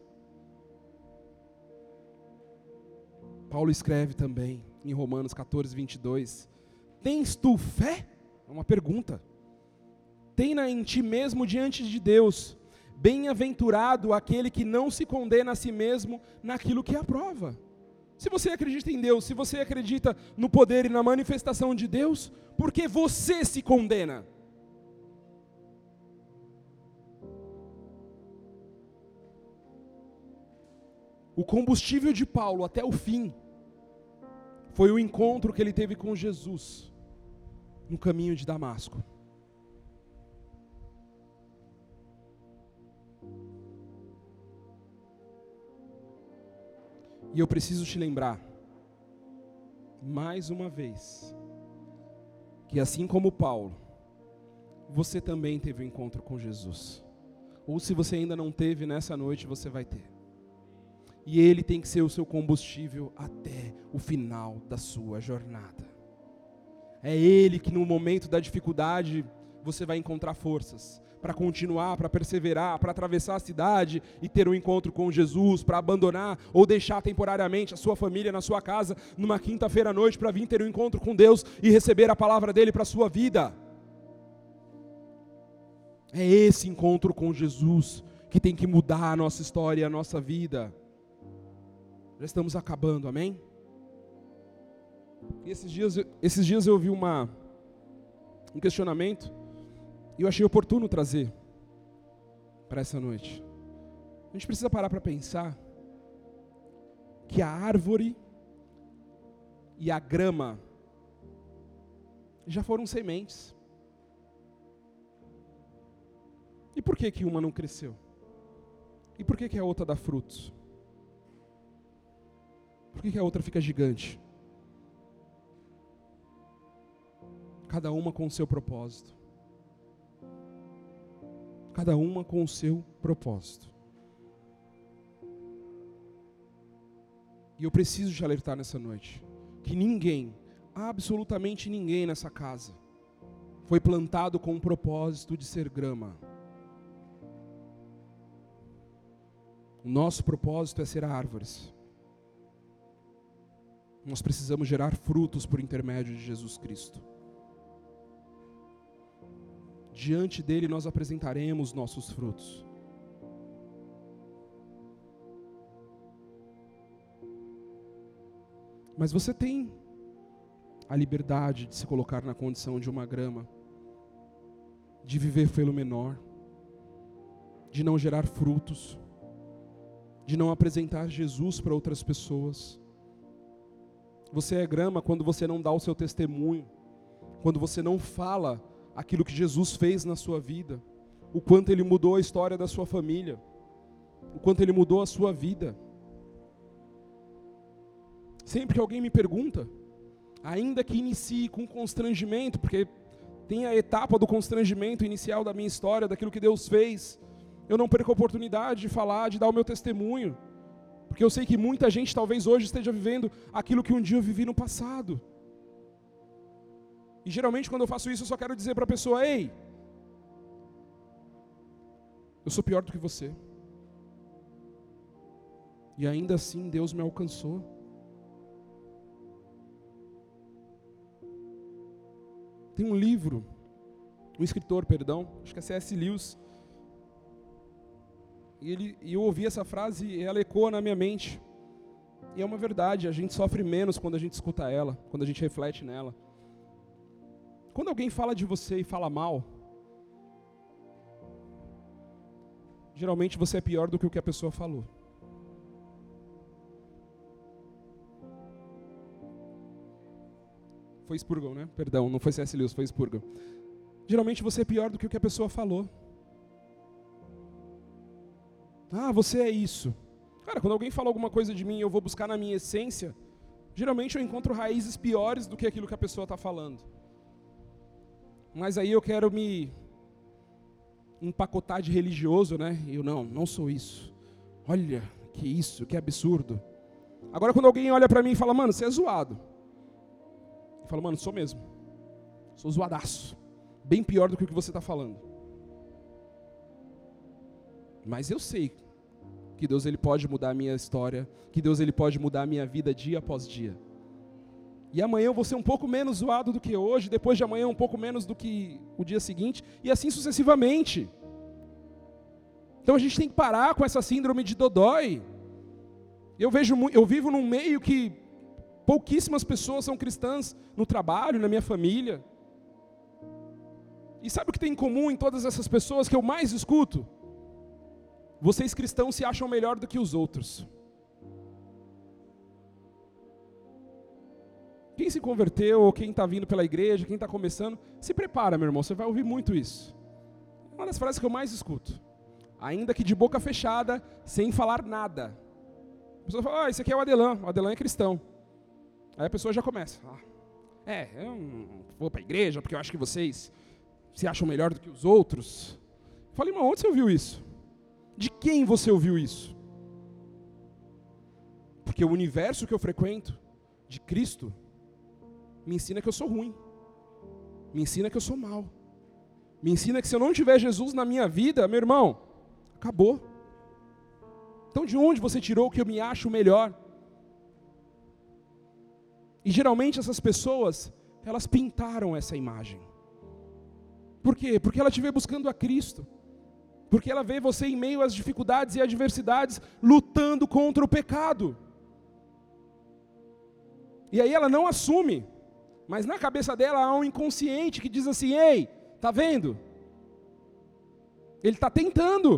Paulo escreve também em Romanos 14, 22: Tens tu fé? É uma pergunta. Tem-na em ti mesmo diante de Deus. Bem-aventurado aquele que não se condena a si mesmo naquilo que aprova. Se você acredita em Deus, se você acredita no poder e na manifestação de Deus, por que você se condena? O combustível de Paulo até o fim foi o encontro que ele teve com Jesus no caminho de Damasco. E eu preciso te lembrar, mais uma vez, que assim como Paulo, você também teve um encontro com Jesus. Ou se você ainda não teve nessa noite, você vai ter. E ele tem que ser o seu combustível até o final da sua jornada. É ele que no momento da dificuldade você vai encontrar forças para continuar, para perseverar, para atravessar a cidade e ter um encontro com Jesus, para abandonar ou deixar temporariamente a sua família na sua casa numa quinta-feira à noite para vir ter um encontro com Deus e receber a palavra dele para a sua vida. É esse encontro com Jesus que tem que mudar a nossa história e a nossa vida. Já estamos acabando, amém? E esses dias, esses dias eu ouvi uma, um questionamento e eu achei oportuno trazer para essa noite. A gente precisa parar para pensar que a árvore e a grama já foram sementes. E por que que uma não cresceu? E por que que a outra dá frutos? Por que que a outra fica gigante? Cada uma com o seu propósito. Cada uma com o seu propósito. E eu preciso te alertar nessa noite que ninguém, absolutamente ninguém nessa casa, foi plantado com o propósito de ser grama. O nosso propósito é ser árvores. Nós precisamos gerar frutos por intermédio de Jesus Cristo. Diante dele nós apresentaremos nossos frutos. Mas você tem a liberdade de se colocar na condição de uma grama, de viver pelo menor, de não gerar frutos, de não apresentar Jesus para outras pessoas. Você é grama quando você não dá o seu testemunho, quando você não fala aquilo que Jesus fez na sua vida, o quanto ele mudou a história da sua família, o quanto ele mudou a sua vida. Sempre que alguém me pergunta, ainda que inicie com constrangimento, porque tem a etapa do constrangimento inicial da minha história, daquilo que Deus fez, eu não perco a oportunidade de falar, de dar o meu testemunho, porque eu sei que muita gente talvez hoje esteja vivendo aquilo que um dia eu vivi no passado. E geralmente quando eu faço isso, eu só quero dizer para a pessoa: ei, eu sou pior do que você. E ainda assim Deus me alcançou. Tem um livro, um escritor, perdão, acho que é C.S. Lewis. E, ele, e eu ouvi essa frase e ela ecoa na minha mente. E é uma verdade, a gente sofre menos quando a gente escuta ela, quando a gente reflete nela. Quando alguém fala de você e fala mal, geralmente você é pior do que o que a pessoa falou. Foi Spurgeon, né? Perdão, não foi C.S. Lewis, foi Spurgeon. Geralmente você é pior do que o que a pessoa falou. Ah, você é isso. Cara, quando alguém fala alguma coisa de mim e eu vou buscar na minha essência, geralmente eu encontro raízes piores do que aquilo que a pessoa está falando. Mas aí eu quero me empacotar de religioso, né? Eu não, não sou isso. Olha, que isso, que absurdo. Agora quando alguém olha para mim e fala, mano, você é zoado. Eu falo, mano, sou mesmo. Sou zoadaço. Bem pior do que o que você está falando. Mas eu sei que Deus ele pode mudar a minha história, que Deus ele pode mudar a minha vida dia após dia. E amanhã eu vou ser um pouco menos zoado do que hoje, depois de amanhã um pouco menos do que o dia seguinte, e assim sucessivamente. Então a gente tem que parar com essa síndrome de Dodói. Eu vejo, eu vivo num meio que Pouquíssimas pessoas são cristãs no trabalho, na minha família. E sabe o que tem em comum em todas essas pessoas que eu mais escuto? Vocês cristãos se acham melhor do que os outros. Quem se converteu, quem está vindo pela igreja, quem está começando, se prepara, meu irmão, você vai ouvir muito isso. Uma das frases que eu mais escuto. Ainda que de boca fechada, sem falar nada. A pessoa fala, ah, esse aqui é o Adelan, o Adelan é cristão. Aí a pessoa já começa. Ah, é, eu vou para a igreja porque eu acho que vocês se acham melhor do que os outros. Eu falei, mas onde você ouviu isso? De quem você ouviu isso? Porque o universo que eu frequento, de Cristo, me ensina que eu sou ruim. Me ensina que eu sou mal. Me ensina que se eu não tiver Jesus na minha vida, meu irmão, acabou. Então de onde você tirou que eu me acho melhor? E geralmente essas pessoas, elas pintaram essa imagem. Por quê? Porque ela te vê buscando a Cristo. Porque ela vê você em meio às dificuldades e adversidades, lutando contra o pecado. E aí ela não assume, mas na cabeça dela há um inconsciente que diz assim: ei, tá vendo? Ele está tentando.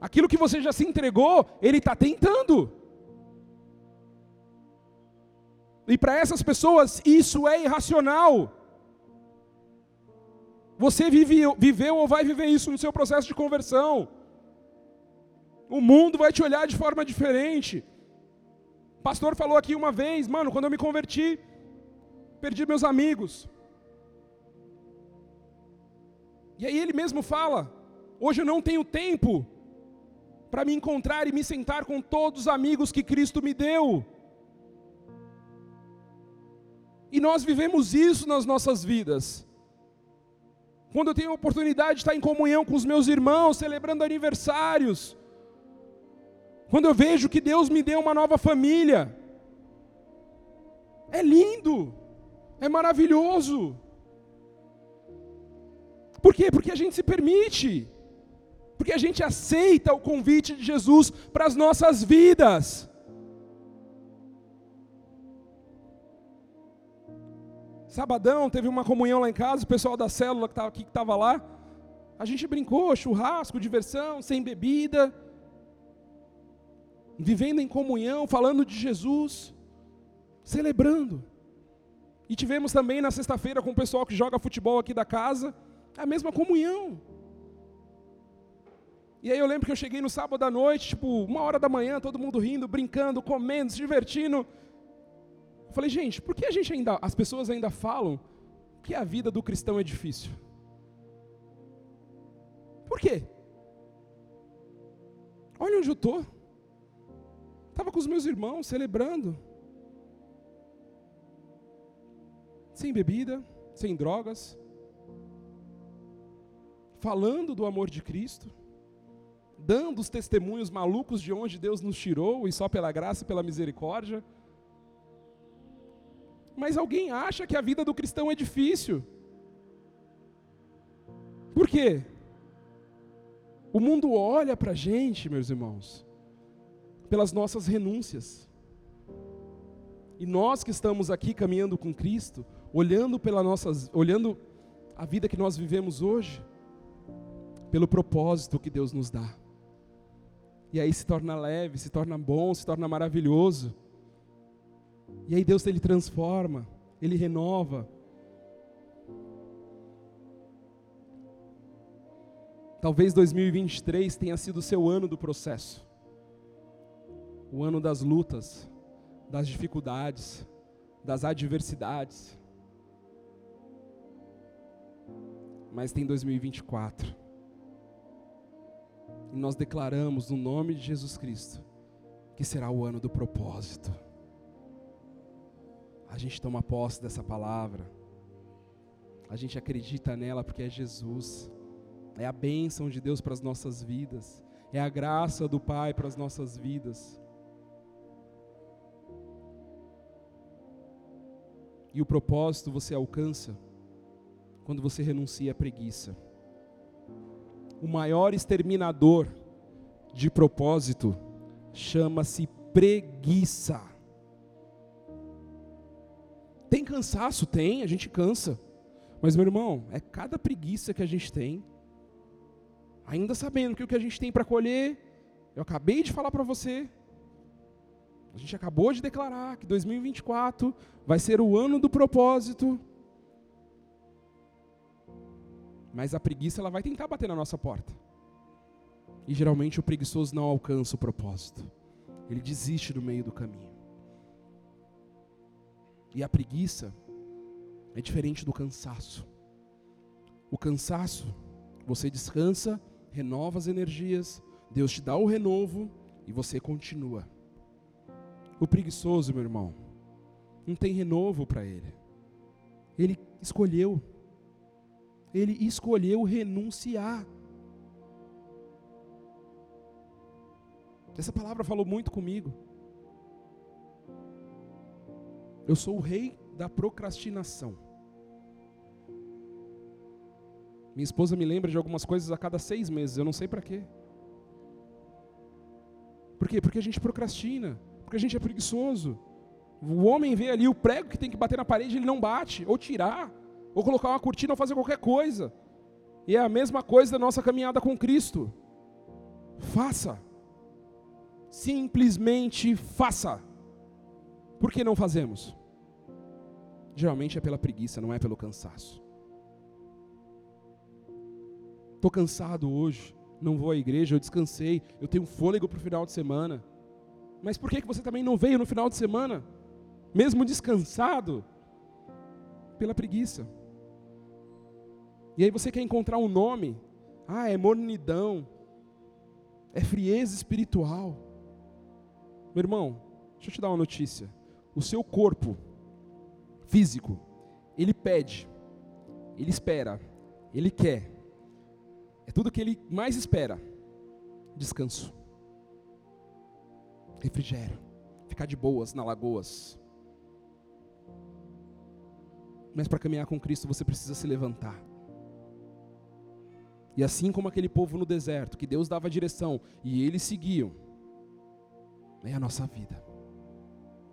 Aquilo que você já se entregou, ele está tentando. E para essas pessoas, isso é irracional. Você vive, viveu ou vai viver isso no seu processo de conversão. O mundo vai te olhar de forma diferente. O pastor falou aqui uma vez, mano, quando eu me converti, perdi meus amigos. E aí ele mesmo fala: hoje eu não tenho tempo para me encontrar e me sentar com todos os amigos que Cristo me deu. E nós vivemos isso nas nossas vidas. Quando eu tenho a oportunidade de estar em comunhão com os meus irmãos, celebrando aniversários. Quando eu vejo que Deus me deu uma nova família. É lindo. É maravilhoso. Por quê? Porque a gente se permite. Porque a gente aceita o convite de Jesus para as nossas vidas. Sabadão teve uma comunhão lá em casa, o pessoal da célula que estava lá. A gente brincou, churrasco, diversão, sem bebida. Vivendo em comunhão, falando de Jesus, celebrando. E tivemos também na sexta-feira com o pessoal que joga futebol aqui da casa, a mesma comunhão. E aí eu lembro que eu cheguei no sábado à noite, tipo, uma hora da manhã, todo mundo rindo, brincando, comendo, se divertindo. Eu falei, gente, por que a gente ainda, as pessoas ainda falam que a vida do cristão é difícil? Por quê? Olha onde eu estou. Estava com os meus irmãos celebrando. Sem bebida, sem drogas. Falando do amor de Cristo. Dando os testemunhos malucos de onde Deus nos tirou e só pela graça e pela misericórdia. Mas alguém acha que a vida do cristão é difícil. Por quê? O mundo olha para a gente, meus irmãos, pelas nossas renúncias. E nós que estamos aqui caminhando com Cristo, olhando pela nossas, olhando a vida que nós vivemos hoje, pelo propósito que Deus nos dá. E aí se torna leve, se torna bom, se torna maravilhoso. E aí Deus ele transforma, ele renova. Talvez 2023 tenha sido o seu ano do processo. O ano das lutas, das dificuldades, das adversidades. Mas tem 2024. E nós declaramos no nome de Jesus Cristo que será o ano do propósito a gente toma posse dessa palavra, a gente acredita nela porque é Jesus, é a bênção de Deus para as nossas vidas, é a graça do Pai para as nossas vidas. E o propósito você alcança quando você renuncia à preguiça. O maior exterminador de propósito chama-se preguiça. Tem cansaço? Tem, a gente cansa. Mas, meu irmão, é cada preguiça que a gente tem, ainda sabendo que o que a gente tem para colher, eu acabei de falar para você, a gente acabou de declarar que 2024 vai ser o ano do propósito. Mas a preguiça ela vai tentar bater na nossa porta. E geralmente o preguiçoso não alcança o propósito. Ele desiste no meio do caminho. E a preguiça é diferente do cansaço. O cansaço, você descansa, renova as energias, Deus te dá o renovo e você continua. O preguiçoso, meu irmão, não tem renovo para ele. Ele escolheu. Ele escolheu renunciar. Essa palavra falou muito comigo. Eu sou o rei da procrastinação. Minha esposa me lembra de algumas coisas a cada seis meses, eu não sei para quê. Por quê? Porque a gente procrastina, porque a gente é preguiçoso. O homem vê ali o prego que tem que bater na parede, ele não bate, ou tirar, ou colocar uma cortina, ou fazer qualquer coisa. E é a mesma coisa da nossa caminhada com Cristo. faça. Simplesmente faça. Por que não fazemos? Geralmente é pela preguiça, não é pelo cansaço. Estou cansado hoje, não vou à igreja, eu descansei, eu tenho fôlego para o final de semana. Mas por que, que você também não veio no final de semana? Mesmo descansado? Pela preguiça. E aí você quer encontrar um nome? Ah, é mornidão, é frieza espiritual. Meu irmão, deixa eu te dar uma notícia. O seu corpo físico, ele pede, ele espera, ele quer. É tudo que ele mais espera: descanso, refrigério, ficar de boas na lagoas. Mas para caminhar com Cristo você precisa se levantar. E assim como aquele povo no deserto, que Deus dava a direção e eles seguiam, é a nossa vida.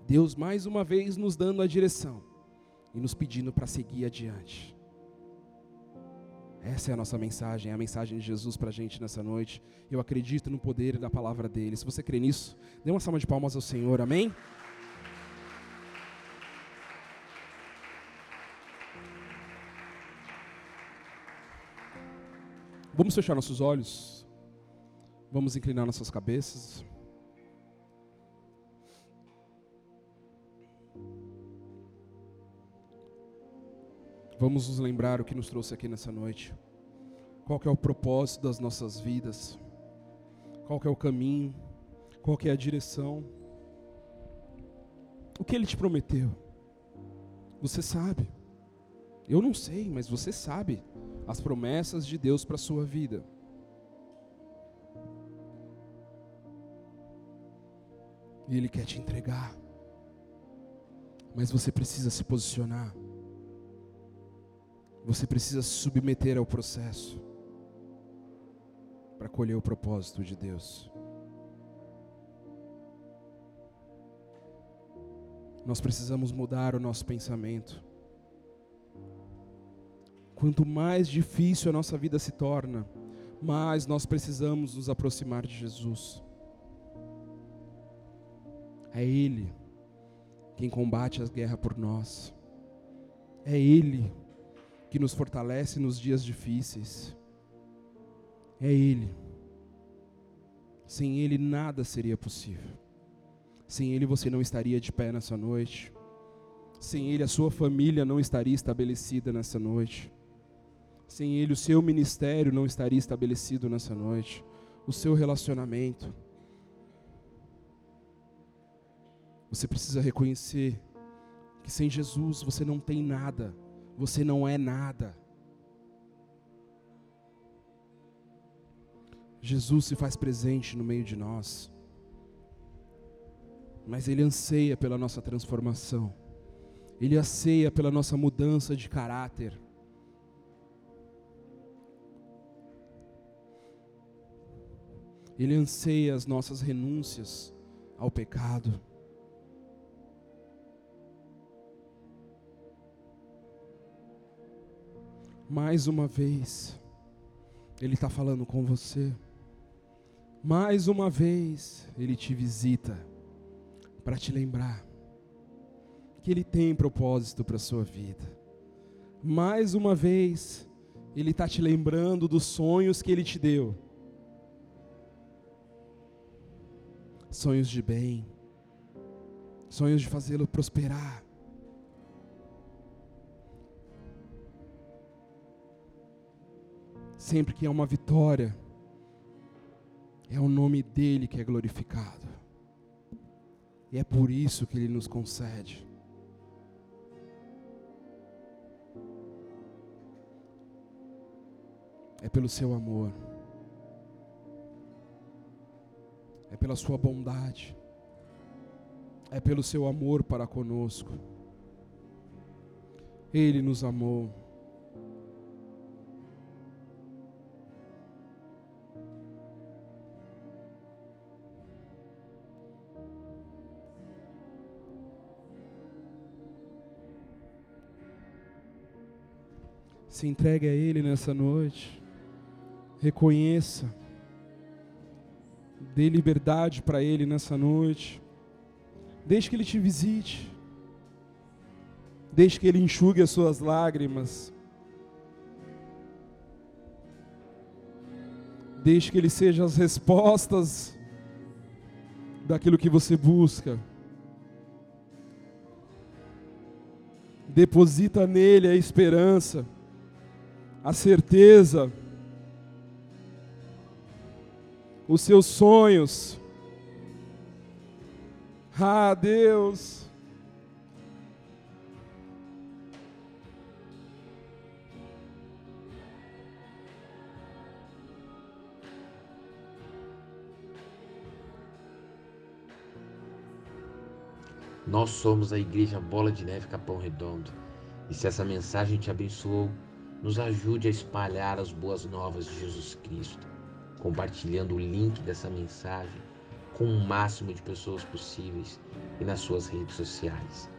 Deus mais uma vez nos dando a direção e nos pedindo para seguir adiante. Essa é a nossa mensagem, é a mensagem de Jesus para a gente nessa noite. Eu acredito no poder da palavra dele. Se você crê nisso, dê uma salva de palmas ao Senhor, amém? Vamos fechar nossos olhos. Vamos inclinar nossas cabeças. Vamos nos lembrar o que nos trouxe aqui nessa noite. Qual é o propósito das nossas vidas? Qual é o caminho? Qual é a direção? O que ele te prometeu? Você sabe. Eu não sei, mas você sabe as promessas de Deus para a sua vida. E Ele quer te entregar. Mas você precisa se posicionar. Você precisa se submeter ao processo para colher o propósito de Deus. Nós precisamos mudar o nosso pensamento. Quanto mais difícil a nossa vida se torna, mais nós precisamos nos aproximar de Jesus. É Ele quem combate as guerras por nós. É Ele que nos fortalece nos dias difíceis. É Ele. Sem Ele nada seria possível. Sem Ele você não estaria de pé nessa noite. Sem Ele a sua família não estaria estabelecida nessa noite. Sem Ele, o seu ministério não estaria estabelecido nessa noite, o seu relacionamento. Você precisa reconhecer que sem Jesus você não tem nada, você não é nada. Jesus se faz presente no meio de nós, mas Ele anseia pela nossa transformação, Ele anseia pela nossa mudança de caráter. Ele anseia as nossas renúncias ao pecado. Mais uma vez, Ele está falando com você. Mais uma vez, Ele te visita para te lembrar que Ele tem propósito para a sua vida. Mais uma vez, Ele está te lembrando dos sonhos que Ele te deu sonhos de bem, sonhos de fazê-lo prosperar. Sempre que há uma vitória, é o nome dele que é glorificado. E é por isso que ele nos concede. É pelo seu amor. É pela Sua bondade, é pelo Seu amor para conosco. Ele nos amou. Se entregue a Ele nessa noite. Reconheça Dê liberdade para Ele nessa noite. Deixe que Ele te visite. Deixe que Ele enxugue as suas lágrimas. Deixe que Ele seja as respostas daquilo que você busca. Deposita nele a esperança, a certeza, os seus sonhos. Ah, Deus. Nós somos a Igreja Bola de Neve Capão Redondo. E se essa mensagem te abençoou, nos ajude a espalhar as boas novas de Jesus Cristo, compartilhando o link dessa mensagem com o máximo de pessoas possíveis e nas suas redes sociais.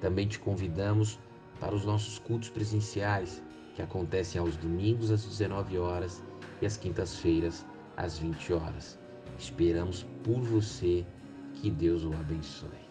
Também te convidamos para os nossos cultos presenciais, que acontecem aos domingos às 19 horas e às quintas-feiras às 20 horas. Esperamos por você. Que Deus o abençoe.